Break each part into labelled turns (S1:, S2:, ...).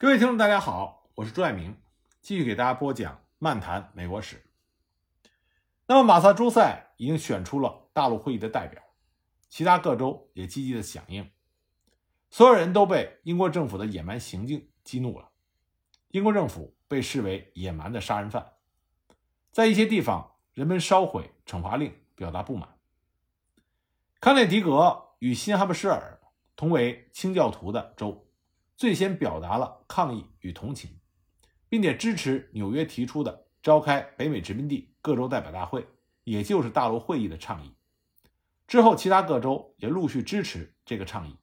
S1: 各位听众，大家好，我是朱爱明，继续给大家播讲《漫谈美国史》。那么，马萨诸塞已经选出了大陆会议的代表，其他各州也积极的响应，所有人都被英国政府的野蛮行径激怒了。英国政府被视为野蛮的杀人犯，在一些地方，人们烧毁惩罚令，表达不满。康涅狄格与新哈布什尔同为清教徒的州。最先表达了抗议与同情，并且支持纽约提出的召开北美殖民地各州代表大会，也就是大陆会议的倡议。之后，其他各州也陆续支持这个倡议。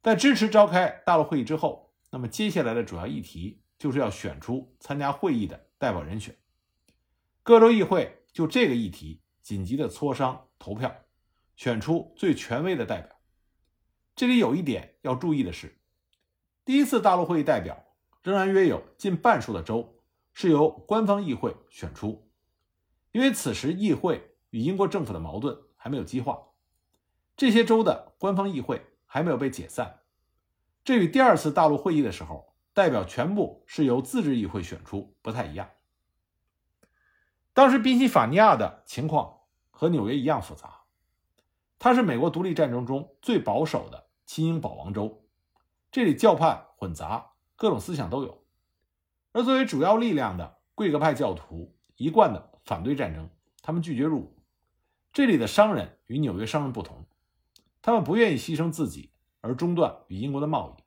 S1: 在支持召开大陆会议之后，那么接下来的主要议题就是要选出参加会议的代表人选。各州议会就这个议题紧急的磋商投票，选出最权威的代表。这里有一点要注意的是。第一次大陆会议代表仍然约有近半数的州是由官方议会选出，因为此时议会与英国政府的矛盾还没有激化，这些州的官方议会还没有被解散。这与第二次大陆会议的时候代表全部是由自治议会选出不太一样。当时宾夕法尼亚的情况和纽约一样复杂，它是美国独立战争中最保守的亲英保王州。这里教派混杂，各种思想都有。而作为主要力量的贵格派教徒一贯的反对战争，他们拒绝入伍。这里的商人与纽约商人不同，他们不愿意牺牲自己而中断与英国的贸易。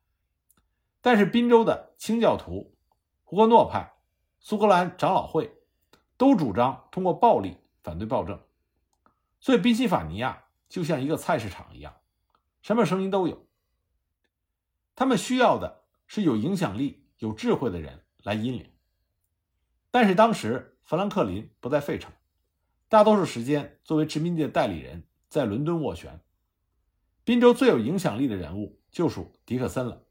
S1: 但是宾州的清教徒、胡格诺派、苏格兰长老会都主张通过暴力反对暴政，所以宾夕法尼亚就像一个菜市场一样，什么声音都有。他们需要的是有影响力、有智慧的人来引领。但是当时富兰克林不在费城，大多数时间作为殖民地的代理人在伦敦斡旋。宾州最有影响力的人物就属迪克森了。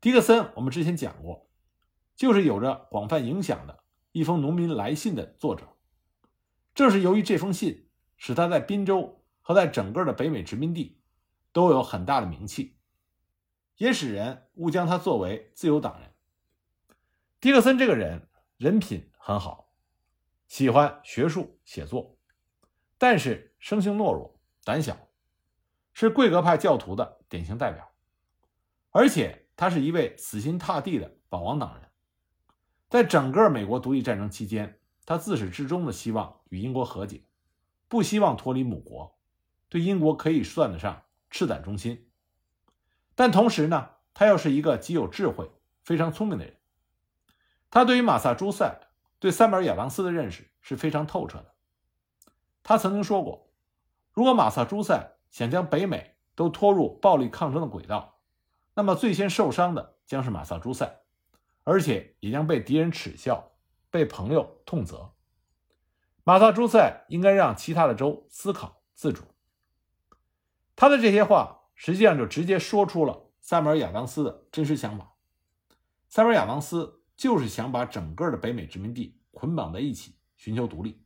S1: 迪克森我们之前讲过，就是有着广泛影响的一封农民来信的作者。正是由于这封信，使他在宾州和在整个的北美殖民地都有很大的名气。也使人误将他作为自由党人。迪克森这个人人品很好，喜欢学术写作，但是生性懦弱、胆小，是贵格派教徒的典型代表。而且他是一位死心塌地的保王党人。在整个美国独立战争期间，他自始至终的希望与英国和解，不希望脱离母国，对英国可以算得上赤胆忠心。但同时呢，他又是一个极有智慧、非常聪明的人。他对于马萨诸塞、对塞缪尔·亚当斯的认识是非常透彻的。他曾经说过，如果马萨诸塞想将北美都拖入暴力抗争的轨道，那么最先受伤的将是马萨诸塞，而且也将被敌人耻笑，被朋友痛责。马萨诸塞应该让其他的州思考自主。他的这些话。实际上就直接说出了塞缪尔·亚当斯的真实想法。塞缪尔·亚当斯就是想把整个的北美殖民地捆绑在一起，寻求独立。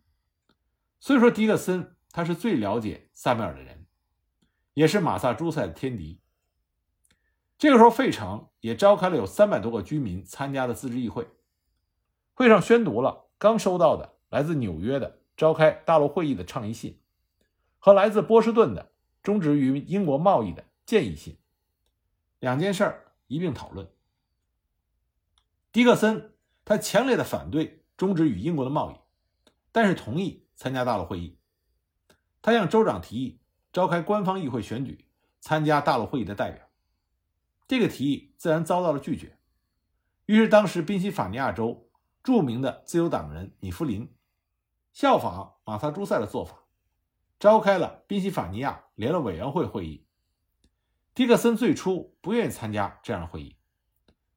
S1: 所以说，迪克森他是最了解塞缪尔的人，也是马萨诸塞的天敌。这个时候，费城也召开了有三百多个居民参加的自治议会，会上宣读了刚收到的来自纽约的召开大陆会议的倡议信，和来自波士顿的。终止与英国贸易的建议信，两件事儿一并讨论。迪克森他强烈的反对终止与英国的贸易，但是同意参加大陆会议。他向州长提议召开官方议会选举参加大陆会议的代表，这个提议自然遭到了拒绝。于是，当时宾夕法尼亚州著名的自由党人米夫林效仿马萨诸塞的做法。召开了宾夕法尼亚联络委员会会议。迪克森最初不愿意参加这样的会议，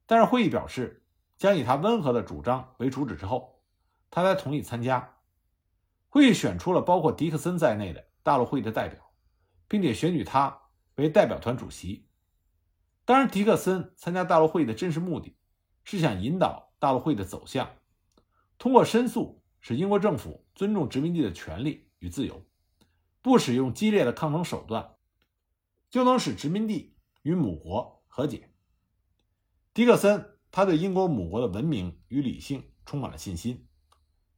S1: 但是会议表示将以他温和的主张为主旨之后，他才同意参加。会议选出了包括迪克森在内的大陆会议的代表，并且选举他为代表团主席。当然，迪克森参加大陆会议的真实目的是想引导大陆会议的走向，通过申诉使英国政府尊重殖民地的权利与自由。不使用激烈的抗争手段，就能使殖民地与母国和解。迪克森他对英国母国的文明与理性充满了信心，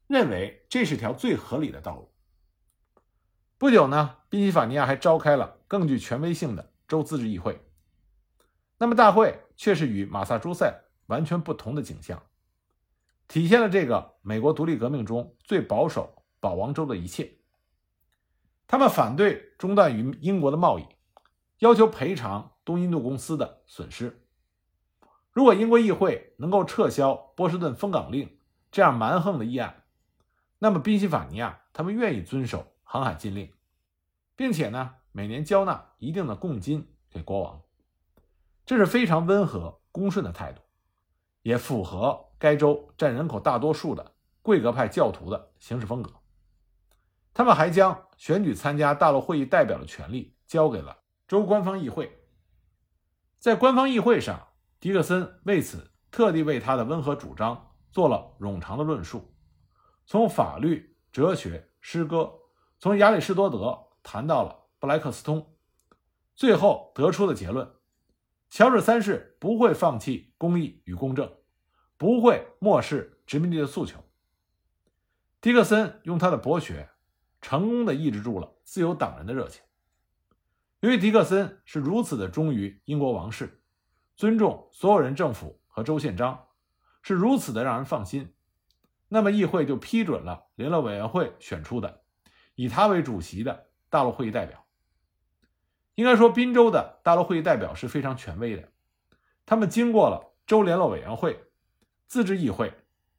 S1: 认为这是条最合理的道路。不久呢，宾夕法尼亚还召开了更具权威性的州自治议会。那么大会却是与马萨诸塞完全不同的景象，体现了这个美国独立革命中最保守保王州的一切。他们反对中断与英国的贸易，要求赔偿东印度公司的损失。如果英国议会能够撤销波士顿封港令这样蛮横的议案，那么宾夕法尼亚他们愿意遵守航海禁令，并且呢每年交纳一定的贡金给国王。这是非常温和恭顺的态度，也符合该州占人口大多数的贵格派教徒的行事风格。他们还将选举参加大陆会议代表的权利交给了州官方议会。在官方议会上，迪克森为此特地为他的温和主张做了冗长的论述，从法律、哲学、诗歌，从亚里士多德谈到了布莱克斯通，最后得出的结论。乔治三世不会放弃公义与公正，不会漠视殖民地的诉求。迪克森用他的博学，成功的抑制住了自由党人的热情。由于迪克森是如此的忠于英国王室，尊重所有人政府和州宪章，是如此的让人放心，那么议会就批准了联络委员会选出的以他为主席的大陆会议代表。应该说，滨州的大陆会议代表是非常权威的。他们经过了州联络委员会、自治议会、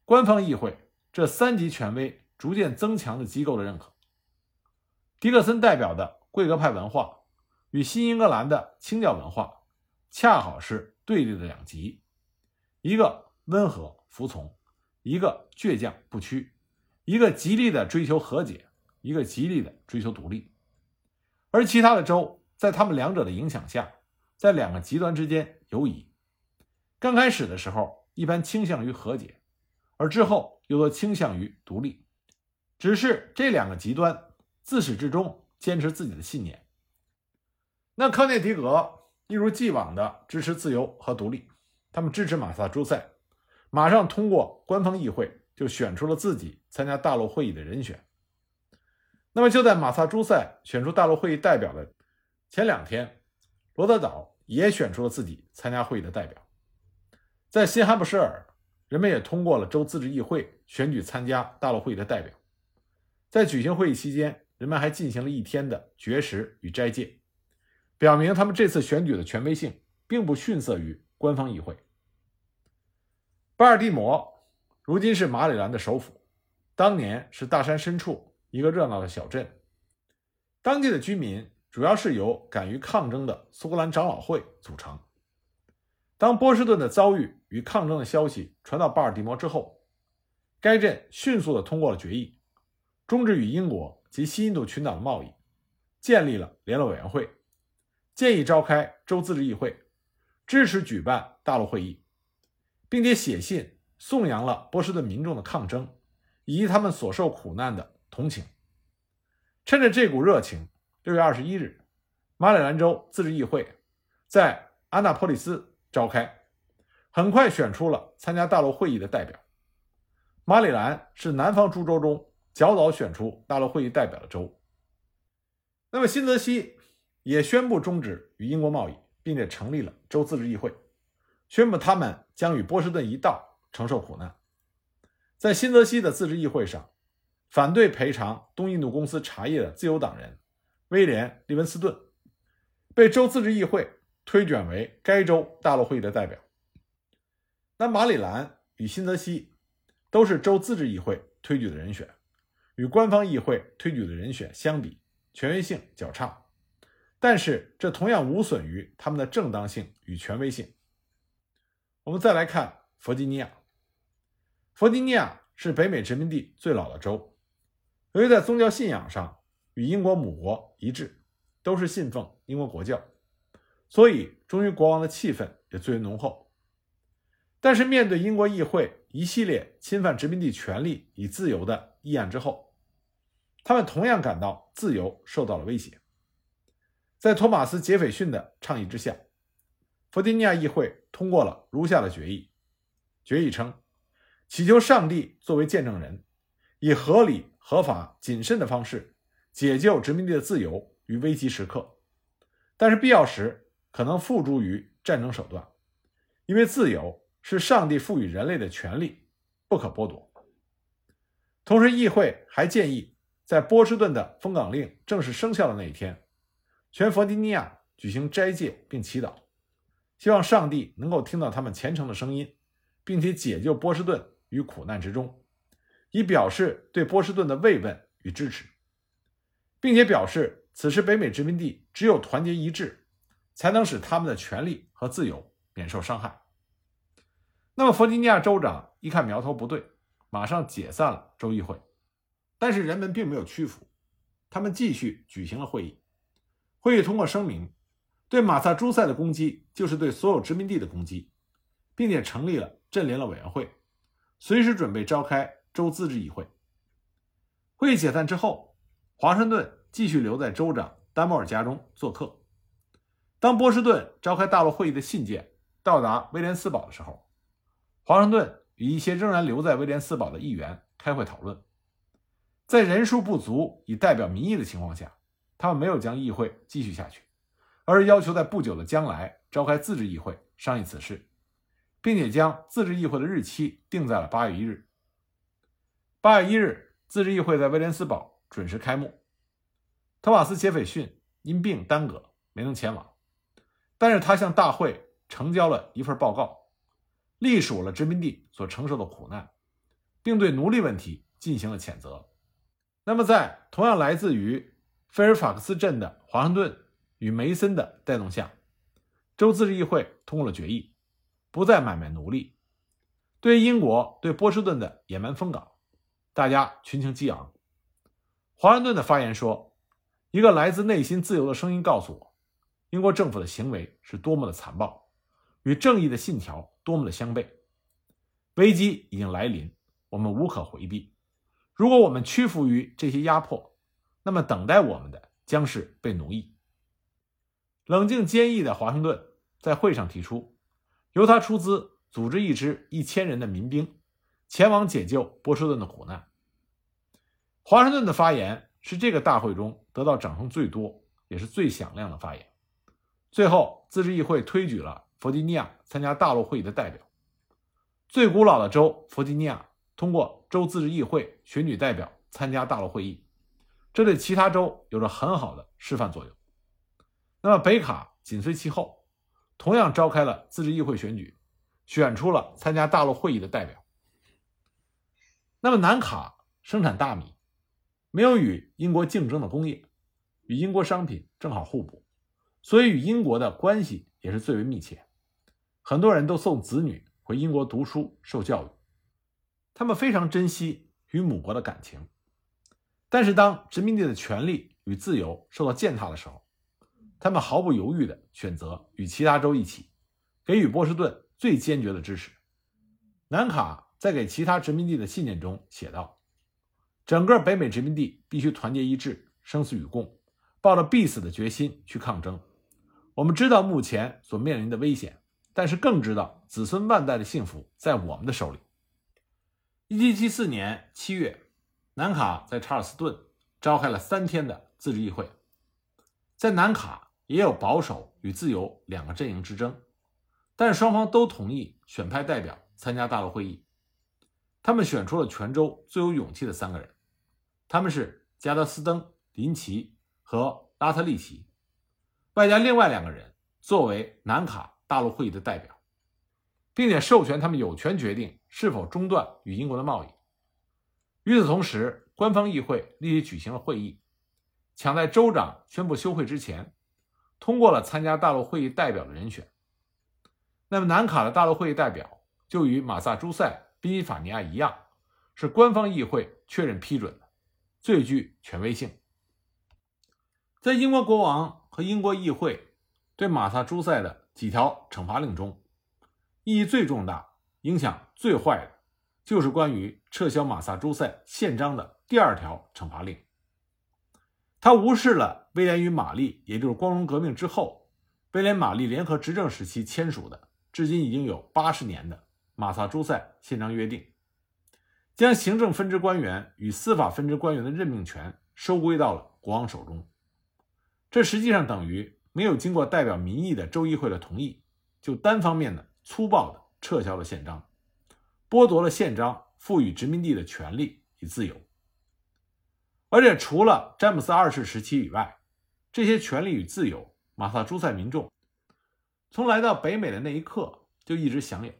S1: 官方议会这三级权威逐渐增强的机构的认可。迪克森代表的贵格派文化与新英格兰的清教文化恰好是对立的两极：一个温和服从，一个倔强不屈；一个极力的追求和解，一个极力的追求独立。而其他的州。在他们两者的影响下，在两个极端之间游移。刚开始的时候，一般倾向于和解，而之后又都倾向于独立。只是这两个极端自始至终坚持自己的信念。那康涅狄格一如既往的支持自由和独立，他们支持马萨诸塞，马上通过官方议会就选出了自己参加大陆会议的人选。那么就在马萨诸塞选出大陆会议代表的。前两天，罗德岛也选出了自己参加会议的代表。在新罕布什尔，人们也通过了州自治议会选举参加大陆会议的代表。在举行会议期间，人们还进行了一天的绝食与斋戒，表明他们这次选举的权威性并不逊色于官方议会。巴尔的摩如今是马里兰的首府，当年是大山深处一个热闹的小镇，当地的居民。主要是由敢于抗争的苏格兰长老会组成。当波士顿的遭遇与抗争的消息传到巴尔的摩之后，该镇迅速地通过了决议，终止与英国及西印度群岛的贸易，建立了联络委员会，建议召开州自治议会，支持举办大陆会议，并且写信颂扬了波士顿民众的抗争以及他们所受苦难的同情。趁着这股热情。六月二十一日，马里兰州自治议会在安纳波利斯召开，很快选出了参加大陆会议的代表。马里兰是南方诸州中较早选出大陆会议代表的州。那么新泽西也宣布终止与英国贸易，并且成立了州自治议会，宣布他们将与波士顿一道承受苦难。在新泽西的自治议会上，反对赔偿东印度公司茶叶的自由党人。威廉·利文斯顿被州自治议会推选为该州大陆会议的代表。那马里兰与新泽西都是州自治议会推举的人选，与官方议会推举的人选相比，权威性较差。但是这同样无损于他们的正当性与权威性。我们再来看弗吉尼亚。弗吉尼亚是北美殖民地最老的州，由于在宗教信仰上。与英国母国一致，都是信奉英国国教，所以忠于国王的气氛也最为浓厚。但是，面对英国议会一系列侵犯殖民地权利与自由的议案之后，他们同样感到自由受到了威胁。在托马斯·杰斐逊的倡议之下，弗吉尼亚议会通过了如下的决议：决议称，祈求上帝作为见证人，以合理、合法、谨慎的方式解救殖民地的自由于危急时刻，但是必要时可能付诸于战争手段，因为自由是上帝赋予人类的权利，不可剥夺。同时，议会还建议，在波士顿的封港令正式生效的那一天，全弗吉尼亚举行斋戒并祈祷，希望上帝能够听到他们虔诚的声音，并且解救波士顿于苦难之中，以表示对波士顿的慰问与支持，并且表示此时北美殖民地只有团结一致，才能使他们的权利和自由免受伤害。那么，弗吉尼亚州长一看苗头不对。马上解散了州议会，但是人们并没有屈服，他们继续举行了会议。会议通过声明，对马萨诸塞的攻击就是对所有殖民地的攻击，并且成立了镇联了委员会，随时准备召开州自治议会。会议解散之后，华盛顿继续留在州长丹莫尔家中做客。当波士顿召开大陆会议的信件到达威廉斯堡的时候，华盛顿。与一些仍然留在威廉斯堡的议员开会讨论，在人数不足以代表民意的情况下，他们没有将议会继续下去，而是要求在不久的将来召开自治议会商议此事，并且将自治议会的日期定在了八月一日。八月一日，自治议会在威廉斯堡准时开幕。托马斯·杰斐逊因病耽搁，没能前往，但是他向大会呈交了一份报告。隶属了殖民地所承受的苦难，并对奴隶问题进行了谴责。那么，在同样来自于菲尔法克斯镇的华盛顿与梅森的带动下，州自治议会通过了决议，不再买卖奴隶。对于英国对波士顿的野蛮封港，大家群情激昂。华盛顿的发言说：“一个来自内心自由的声音告诉我，英国政府的行为是多么的残暴，与正义的信条。”多么的相悖！危机已经来临，我们无可回避。如果我们屈服于这些压迫，那么等待我们的将是被奴役。冷静坚毅的华盛顿在会上提出，由他出资组织一支一千人的民兵，前往解救波士顿的苦难。华盛顿的发言是这个大会中得到掌声最多，也是最响亮的发言。最后，自治议会推举了。弗吉尼亚参加大陆会议的代表，最古老的州弗吉尼亚通过州自治议会选举代表参加大陆会议，这对其他州有着很好的示范作用。那么北卡紧随其后，同样召开了自治议会选举，选出了参加大陆会议的代表。那么南卡生产大米，没有与英国竞争的工业，与英国商品正好互补，所以与英国的关系也是最为密切。很多人都送子女回英国读书受教育，他们非常珍惜与母国的感情。但是，当殖民地的权利与自由受到践踏的时候，他们毫不犹豫地选择与其他州一起，给予波士顿最坚决的支持。南卡在给其他殖民地的信件中写道：“整个北美殖民地必须团结一致，生死与共，抱着必死的决心去抗争。我们知道目前所面临的危险。”但是更知道子孙万代的幸福在我们的手里。一七七四年七月，南卡在查尔斯顿召开了三天的自治议会。在南卡也有保守与自由两个阵营之争，但是双方都同意选派代表参加大陆会议。他们选出了全州最有勇气的三个人，他们是加德斯登、林奇和拉特利奇，外加另外两个人作为南卡。大陆会议的代表，并且授权他们有权决定是否中断与英国的贸易。与此同时，官方议会立即举行了会议，抢在州长宣布休会之前，通过了参加大陆会议代表的人选。那么，南卡的大陆会议代表就与马萨诸塞、宾夕法尼亚一样，是官方议会确认批准的，最具权威性。在英国国王和英国议会对马萨诸塞的。几条惩罚令中，意义最重大、影响最坏的，就是关于撤销马萨诸塞宪章的第二条惩罚令。他无视了威廉与玛丽，也就是光荣革命之后，威廉玛丽联合执政时期签署的至今已经有八十年的马萨诸塞宪章约定，将行政分支官员与司法分支官员的任命权收归到了国王手中。这实际上等于没有经过代表民意的州议会的同意，就单方面的粗暴的撤销了宪章，剥夺了宪章赋予殖民地的权利与自由。而且，除了詹姆斯二世时期以外，这些权利与自由，马萨诸塞民众从来到北美的那一刻就一直享有。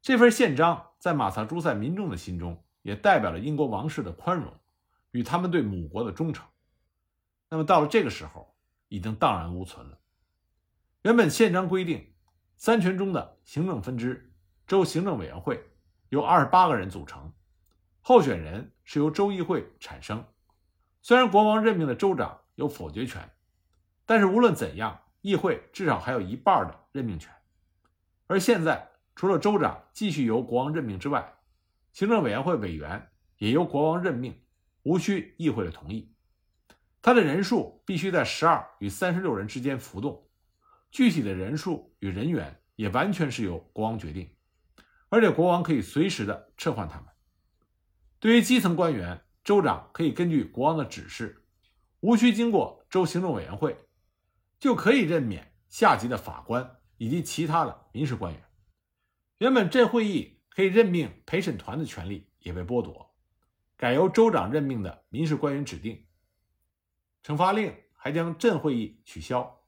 S1: 这份宪章在马萨诸塞民众的心中，也代表了英国王室的宽容与他们对母国的忠诚。那么，到了这个时候，已经荡然无存了。原本宪章规定，三权中的行政分支州行政委员会由二十八个人组成，候选人是由州议会产生。虽然国王任命的州长有否决权，但是无论怎样，议会至少还有一半的任命权。而现在，除了州长继续由国王任命之外，行政委员会委员也由国王任命，无需议会的同意。他的人数必须在十二与三十六人之间浮动，具体的人数与人员也完全是由国王决定，而且国王可以随时的撤换他们。对于基层官员，州长可以根据国王的指示，无需经过州行政委员会，就可以任免下级的法官以及其他的民事官员。原本镇会议可以任命陪审团的权利也被剥夺，改由州长任命的民事官员指定。惩罚令还将镇会议取消。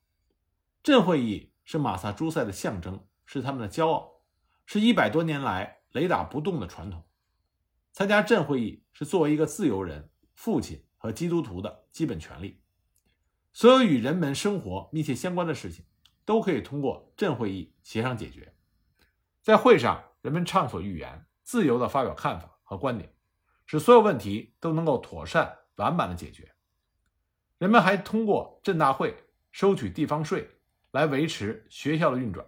S1: 镇会议是马萨诸塞的象征，是他们的骄傲，是一百多年来雷打不动的传统。参加镇会议是作为一个自由人、父亲和基督徒的基本权利。所有与人们生活密切相关的事情，都可以通过镇会议协商解决。在会上，人们畅所欲言，自由地发表看法和观点，使所有问题都能够妥善完满地解决。人们还通过镇大会收取地方税来维持学校的运转，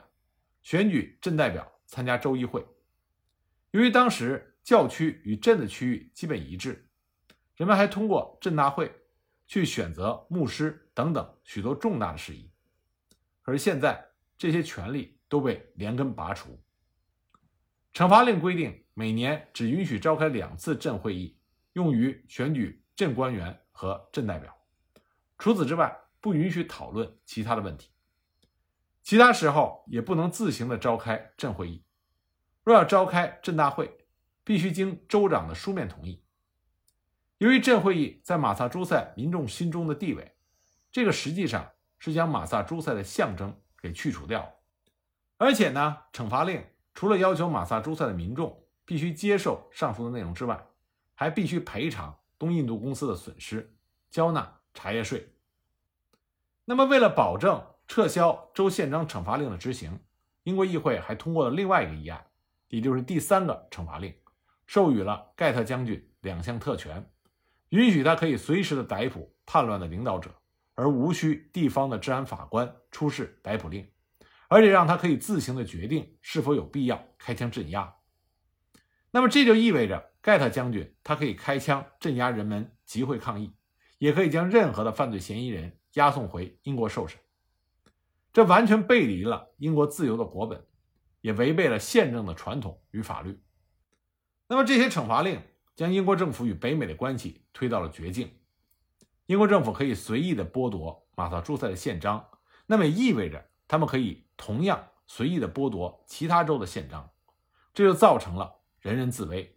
S1: 选举镇代表参加州议会。由于当时，教区与镇的区域基本一致，人们还通过镇大会去选择牧师等等许多重大的事宜。可是现在这些权利都被连根拔除。惩罚令规定，每年只允许召开两次镇会议，用于选举镇官员和镇代表。除此之外，不允许讨论其他的问题。其他时候也不能自行的召开镇会议。若要召开镇大会，必须经州长的书面同意。由于镇会议在马萨诸塞民众心中的地位，这个实际上是将马萨诸塞的象征给去除掉了。而且呢，惩罚令除了要求马萨诸塞的民众必须接受上述的内容之外，还必须赔偿东印度公司的损失，交纳茶叶税。那么，为了保证撤销州宪章惩罚令的执行，英国议会还通过了另外一个议案，也就是第三个惩罚令。授予了盖特将军两项特权，允许他可以随时的逮捕叛乱的领导者，而无需地方的治安法官出示逮捕令，而且让他可以自行的决定是否有必要开枪镇压。那么这就意味着盖特将军他可以开枪镇压人们集会抗议，也可以将任何的犯罪嫌疑人押送回英国受审。这完全背离了英国自由的国本，也违背了宪政的传统与法律。那么这些惩罚令将英国政府与北美的关系推到了绝境。英国政府可以随意的剥夺马萨诸塞的宪章，那么也意味着他们可以同样随意的剥夺其他州的宪章，这就造成了人人自危。